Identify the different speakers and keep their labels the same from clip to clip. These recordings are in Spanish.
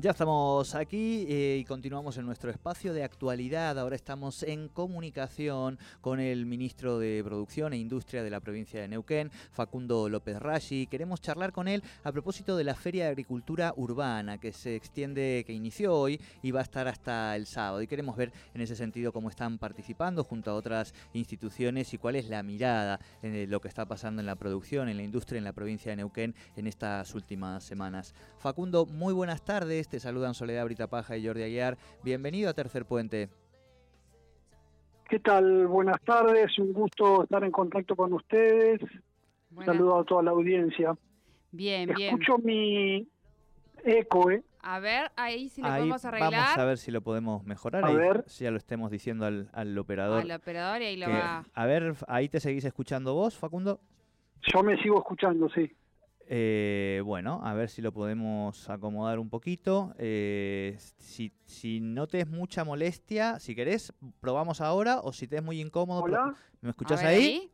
Speaker 1: Ya estamos aquí eh, y continuamos en nuestro espacio de actualidad. Ahora estamos en comunicación con el ministro de Producción e Industria de la provincia de Neuquén, Facundo López Rashi. Queremos charlar con él a propósito de la Feria de Agricultura Urbana que se extiende, que inició hoy y va a estar hasta el sábado. Y queremos ver en ese sentido cómo están participando junto a otras instituciones y cuál es la mirada en lo que está pasando en la producción, en la industria en la provincia de Neuquén en estas últimas semanas. Facundo, muy buenas tardes. Te saludan Soledad Brita Paja y Jordi Aguiar. Bienvenido a Tercer Puente.
Speaker 2: ¿Qué tal? Buenas tardes, un gusto estar en contacto con ustedes. Saludo a toda la audiencia.
Speaker 3: Bien, bien.
Speaker 2: Escucho mi eco, ¿eh?
Speaker 3: A ver, ahí si lo podemos arreglar.
Speaker 1: Vamos a ver si lo podemos mejorar. A ver. Si ya lo estemos diciendo al, al operador.
Speaker 3: Al operador y ahí lo va.
Speaker 1: A ver, ahí te seguís escuchando vos, Facundo.
Speaker 2: Yo me sigo escuchando, sí.
Speaker 1: Eh, bueno, a ver si lo podemos acomodar un poquito. Eh, si, si, no te es mucha molestia, si querés, probamos ahora o si te es muy incómodo.
Speaker 2: Hola.
Speaker 1: ¿Me escuchás ahí?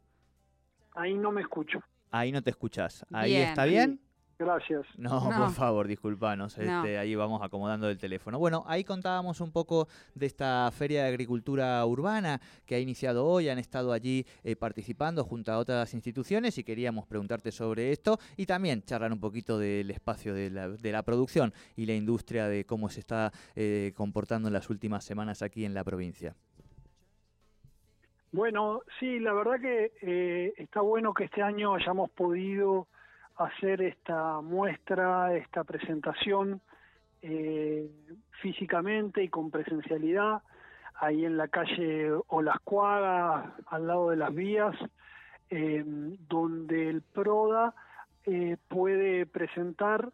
Speaker 2: Ahí no me escucho.
Speaker 1: Ahí no te escuchás. ¿Ahí está bien?
Speaker 2: Gracias.
Speaker 1: No, por favor, disculpanos. Este, ahí vamos acomodando el teléfono. Bueno, ahí contábamos un poco de esta Feria de Agricultura Urbana que ha iniciado hoy. Han estado allí eh, participando junto a otras instituciones y queríamos preguntarte sobre esto y también charlar un poquito del espacio de la, producción y la industria de cómo se está eh, comportando en las últimas semanas aquí en la provincia.
Speaker 2: Bueno, sí, la verdad que eh, está bueno que este año hayamos podido hacer esta muestra, esta presentación eh, físicamente y con presencialidad ahí en la calle Olascuaga, al lado de las vías, eh, donde el PRODA eh, puede presentar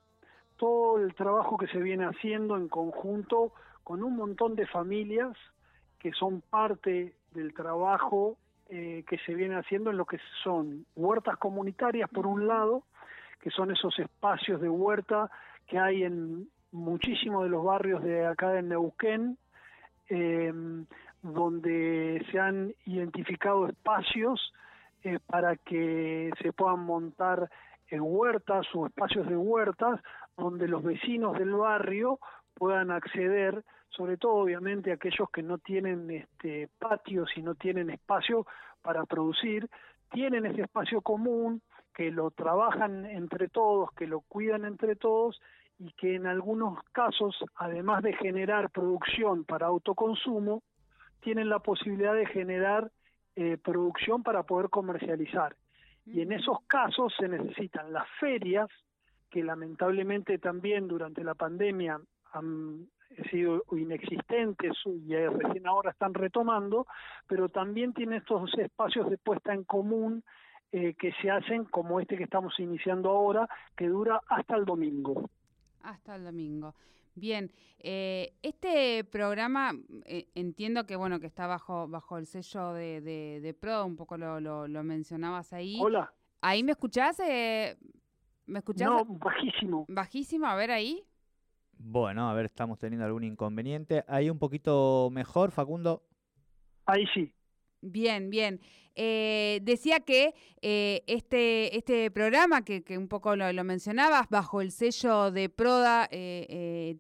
Speaker 2: todo el trabajo que se viene haciendo en conjunto con un montón de familias que son parte del trabajo que se viene haciendo en lo que son huertas comunitarias por un lado que son esos espacios de huerta que hay en muchísimos de los barrios de acá de Neuquén, em, donde se han identificado espacios eh, para que se puedan montar en huertas o espacios de huertas donde los vecinos del barrio puedan acceder, sobre todo obviamente aquellos que no tienen este patios y no tienen espacio para producir, tienen ese espacio común, que lo trabajan entre todos, que lo cuidan entre todos y que en algunos casos, además de generar producción para autoconsumo, tienen la posibilidad de generar eh, producción para poder comercializar. Y en esos casos se necesitan las ferias, que lamentablemente también durante la pandemia han sido inexistentes y recién ahora están retomando, pero también tiene estos espacios de puesta en común eh, que se hacen como este que estamos iniciando ahora, que dura hasta el domingo.
Speaker 3: Hasta el domingo. Bien, eh, este programa eh, entiendo que bueno que está bajo bajo el sello de, de, Pro, un poco lo, lo, mencionabas ahí.
Speaker 2: Hola.
Speaker 3: ¿Ahí me escuchás? ¿Me escuchás?
Speaker 2: No, bajísimo.
Speaker 3: Bajísimo, a ver ahí.
Speaker 1: Bueno, a ver, estamos teniendo algún inconveniente. Ahí un poquito mejor, Facundo.
Speaker 2: Ahí sí.
Speaker 3: Bien, bien. Eh, decía que eh, este, este programa, que, un poco lo, mencionabas, bajo el sello de Proda, eh,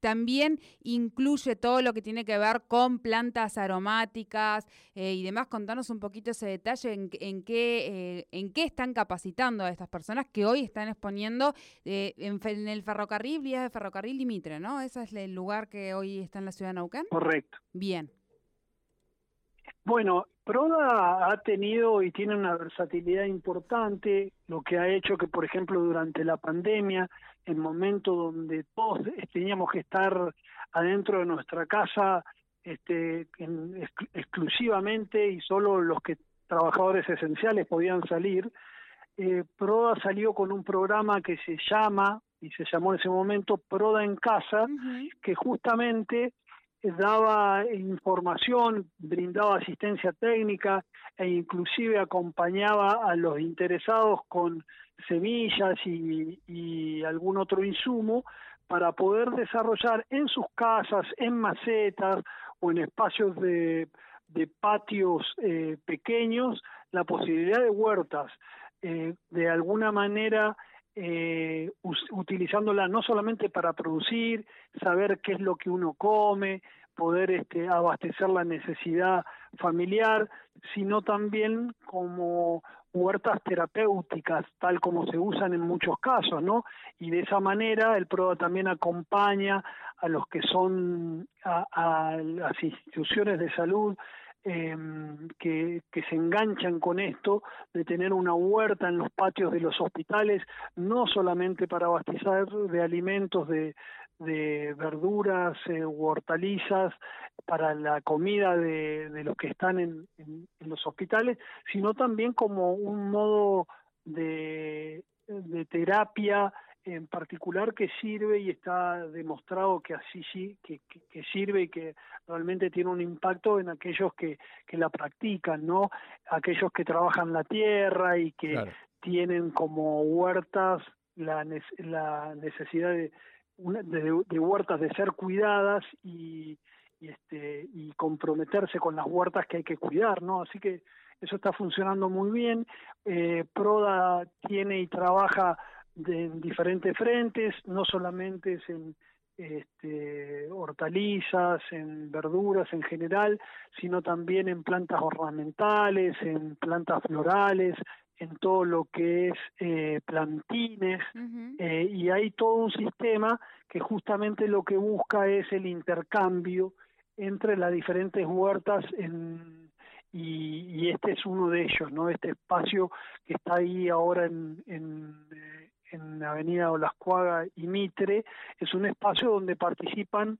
Speaker 3: también incluye todo lo que tiene que ver con plantas aromáticas y demás. Contanos un poquito ese detalle en, en qué, en qué están capacitando a estas personas que hoy están exponiendo en, en, el ferrocarril, vías de ferrocarril Dimitre, ¿no? Ese es el lugar que hoy está en la ciudad de Naucán.
Speaker 2: Correcto.
Speaker 3: Bien.
Speaker 2: Bueno, Proda ha tenido y tiene una versatilidad importante, lo que ha hecho que, por ejemplo, durante la pandemia, en momentos donde todos teníamos que estar adentro de nuestra casa este, exclusivamente y solo los que trabajadores esenciales podían salir, eh, Proda salió con un programa que se llama, y se llamó en ese momento Proda en Casa, que justamente daba información, brindaba asistencia técnica e inclusive acompañaba a los interesados con semillas y, algún otro insumo para poder desarrollar en sus casas, en macetas o en espacios de, patios eh, pequeños la posibilidad de huertas. Eh, de alguna manera eh, utilizándola no solamente para producir, saber qué es lo que uno come, poder este, abastecer la necesidad familiar, sino también como huertas terapéuticas, tal como se usan en muchos casos, ¿no? Y de esa manera el PROA también acompaña a los que son a, a las instituciones de salud eh, que, que, se enganchan con esto de tener una huerta en los patios de los hospitales, no solamente para abastecer de alimentos, de, verduras eh, u hortalizas para la comida de, los que están en, los hospitales, sino también como un modo de terapia en particular que sirve y está demostrado que así sí, que, que, sirve y que realmente tiene un impacto en aquellos que, que la practican, ¿no? Aquellos que trabajan la tierra y que tienen como huertas la, la necesidad de, de, de, huertas de ser cuidadas y, y, este, y comprometerse con las huertas que hay que cuidar, ¿no? Así que eso está funcionando muy bien. Eh, Proda tiene y trabaja de, en diferentes frentes, no solamente es en este, hortalizas, en verduras en general, sino también en plantas ornamentales, en plantas florales, en todo lo que es eh, plantines, eh, y hay todo un sistema que justamente lo que busca es el intercambio entre las diferentes huertas en, y, y, este es uno de ellos, ¿no? Este espacio que está ahí ahora en, en, eh, en Avenida Olascuaga y Mitre, es un espacio donde participan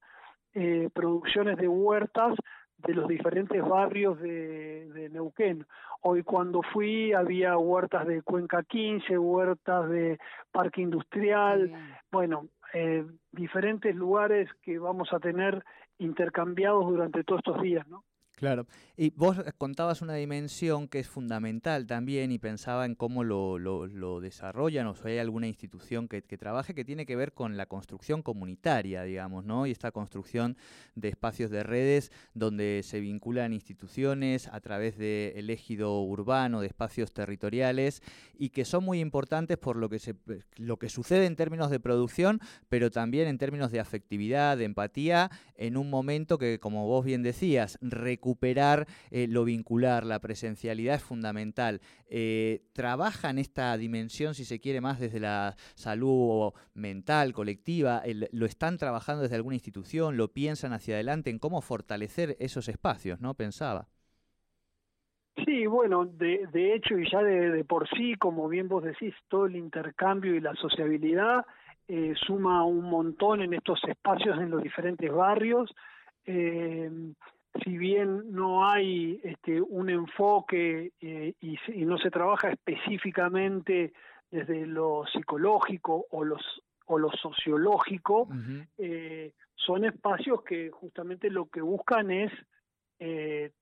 Speaker 2: eh, producciones de huertas de los diferentes barrios de, de, Neuquén. Hoy cuando fui había huertas de Cuenca 15, huertas de Parque Industrial, bueno, eh, diferentes lugares que vamos a tener intercambiados durante todos estos días, ¿no?
Speaker 1: Claro, y vos contabas una dimensión que es fundamental también y pensaba en cómo lo, lo, lo desarrollan o si hay alguna institución que, que, trabaje que tiene que ver con la construcción comunitaria, digamos, ¿no? Y esta construcción de espacios de redes donde se vinculan instituciones a través del ejido urbano, de espacios territoriales y que son muy importantes por lo que, se, lo que sucede en términos de producción, pero también en términos de afectividad, de empatía, en un momento que, como vos bien decías, recuperar eh, lo vincular, la presencialidad es fundamental. Eh, ¿Trabaja en esta dimensión, si se quiere, más desde la salud mental, colectiva? ¿Lo están trabajando desde alguna institución? ¿Lo piensan hacia adelante en cómo fortalecer esos espacios? ¿No? Pensaba.
Speaker 2: Sí, bueno, de, hecho y ya de, por sí, como bien vos decís, todo el intercambio y la sociabilidad eh, suma un montón en estos espacios en los diferentes barrios. Si bien no hay este, un enfoque eh, y, y, no se trabaja específicamente desde lo psicológico o, los, o lo sociológico, uh -huh. eh, son espacios que justamente lo que buscan es eh,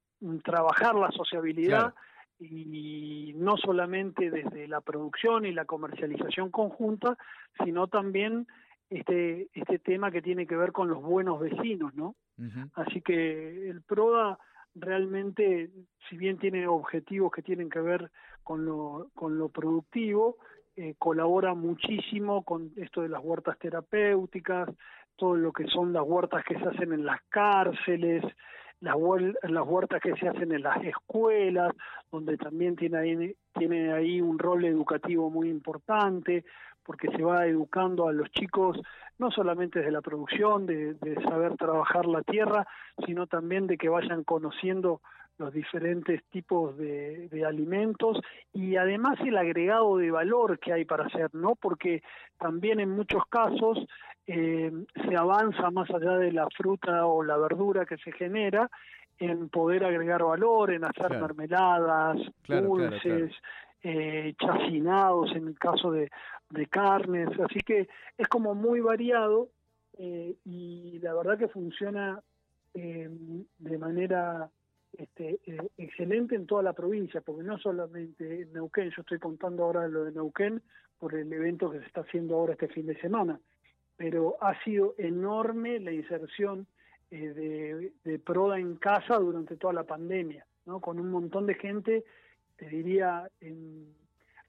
Speaker 2: trabajar la sociabilidad claro. y no solamente desde la producción y la comercialización conjunta, sino también este, este tema que tiene que ver con los buenos vecinos, ¿no? Uh -huh. Así que el PRODA realmente, si bien tiene objetivos que tienen que ver con lo, con lo productivo, eh, colabora muchísimo con esto de las huertas terapéuticas, todo lo que son las huertas que se hacen en las cárceles, las, las huertas que se hacen en las escuelas, donde también tiene ahí, tiene ahí un rol educativo muy importante, porque se va educando a los chicos no solamente de la producción, de, de, saber trabajar la tierra, sino también de que vayan conociendo los diferentes tipos de, de, alimentos y además el agregado de valor que hay para hacer, ¿no? Porque también en muchos casos eh, se avanza más allá de la fruta o la verdura que se genera en poder agregar valor, en hacer claro. mermeladas, claro, dulces, claro, eh, chacinados en el caso de, de carnes, así que es como muy variado eh, y la verdad que funciona eh, de manera este, eh, excelente en toda la provincia, porque no solamente en Neuquén, yo estoy contando ahora lo de Neuquén por el evento que se está haciendo ahora este fin de semana, pero ha sido enorme la inserción de, de Proda en casa durante toda la pandemia, ¿no? con un montón de gente, te diría, en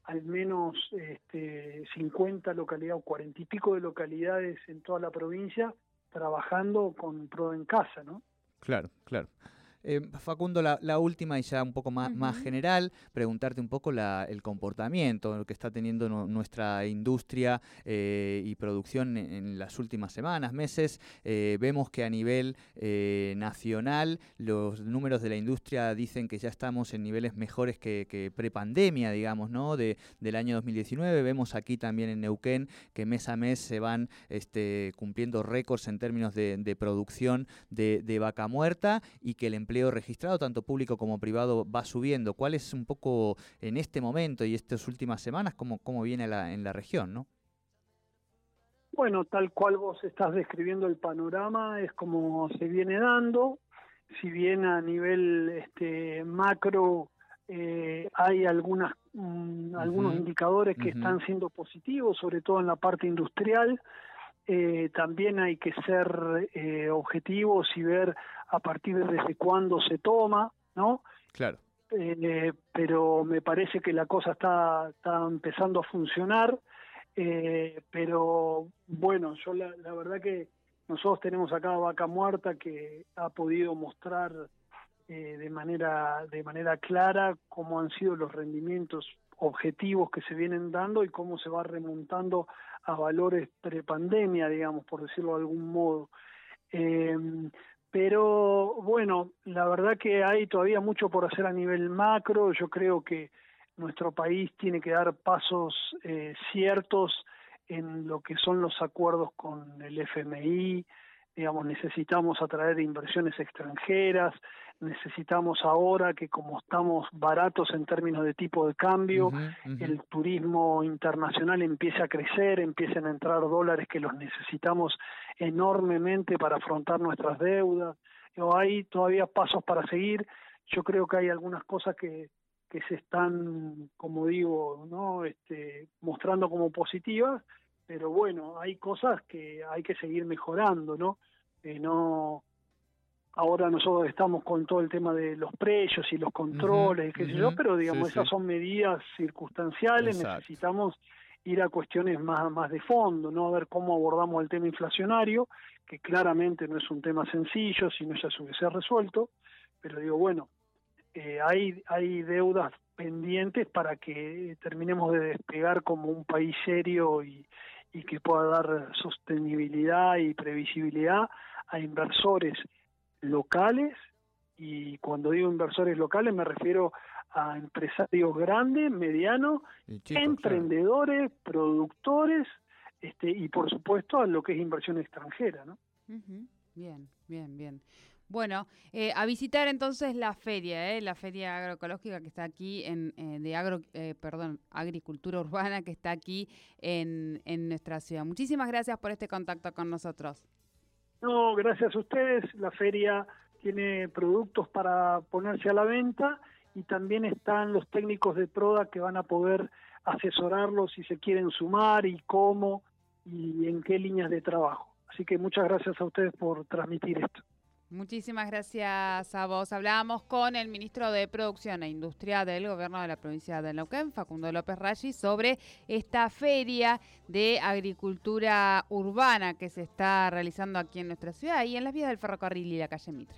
Speaker 2: al menos este, 50 localidades o 40 y pico de localidades en toda la provincia trabajando con Proda en casa, ¿no?
Speaker 1: Claro, claro. Eh, Facundo, la, última y ya un poco más, más general, preguntarte un poco la, el comportamiento que está teniendo nuestra industria eh, y producción en, las últimas semanas, meses. Eh, vemos que a nivel nacional los números de la industria dicen que ya estamos en niveles mejores que, que prepandemia, digamos, ¿no? De, del año 2019. Vemos aquí también en Neuquén que mes a mes se van este, cumpliendo récords en términos de, producción de, de vaca muerta y que el empleo registrado, tanto público como privado, va subiendo. ¿Cuál es un poco en este momento y estas últimas semanas, cómo, cómo viene la, en la región, no?
Speaker 2: Bueno, tal cual vos estás describiendo el panorama, es como se viene dando. Si bien a nivel este, macro eh, hay algunas, mm, algunos indicadores que están siendo positivos, sobre todo en la parte industrial, eh, también hay que ser eh, objetivos y ver a partir de desde cuándo se toma, ¿no?
Speaker 1: Claro.
Speaker 2: Eh, pero me parece que la cosa está, está empezando a funcionar, eh, pero bueno, yo la, la, verdad que nosotros tenemos acá a Vaca Muerta que ha podido mostrar eh, de manera de manera clara cómo han sido los rendimientos objetivos que se vienen dando y cómo se va remontando a valores prepandemia, digamos, por decirlo de algún modo. Eh, pero bueno, la verdad que hay todavía mucho por hacer a nivel macro. Yo creo que nuestro país tiene que dar pasos eh, ciertos en lo que son los acuerdos con el FMI, digamos, necesitamos atraer inversiones extranjeras, necesitamos ahora que como estamos baratos en términos de tipo de cambio, el turismo internacional empiece a crecer, empiecen a entrar dólares que los necesitamos enormemente para afrontar nuestras deudas. O hay todavía pasos para seguir. Yo creo que hay algunas cosas que, que se están, como digo, no este, mostrando como positivas, pero bueno, hay cosas que hay que seguir mejorando, ¿no? Eh, no ahora nosotros estamos con todo el tema de los precios y los controles, qué sé yo, pero digamos, esas son medidas circunstanciales, necesitamos ir a cuestiones más, más de fondo, ¿no? A ver cómo abordamos el tema inflacionario, que claramente no es un tema sencillo, sino ya se hubiese resuelto, pero digo, bueno, eh, hay, hay deudas pendientes para que terminemos de despegar como un país serio y, y que pueda dar sostenibilidad y previsibilidad a inversores locales y cuando digo inversores locales me refiero a empresarios grandes, medianos, emprendedores, productores este, y por supuesto a lo que es inversión extranjera. ¿no?
Speaker 3: Bien, bien, bien. Bueno, eh, a visitar entonces la feria, eh, la feria agroecológica que está aquí en eh, de agro, eh, perdón, agricultura urbana que está aquí en, en nuestra ciudad. Muchísimas gracias por este contacto con nosotros.
Speaker 2: No, gracias a ustedes. La feria tiene productos para ponerse a la venta y también están los técnicos de Proda que van a poder asesorarlos si se quieren sumar y cómo y en qué líneas de trabajo. Así que muchas gracias a ustedes por transmitir esto.
Speaker 3: Muchísimas gracias a vos. Hablábamos con el ministro de Producción e Industria del Gobierno de la provincia de Neuquén, Facundo López Raggi, sobre esta feria de agricultura urbana que se está realizando aquí en nuestra ciudad y en las vías del ferrocarril y la calle Mitra.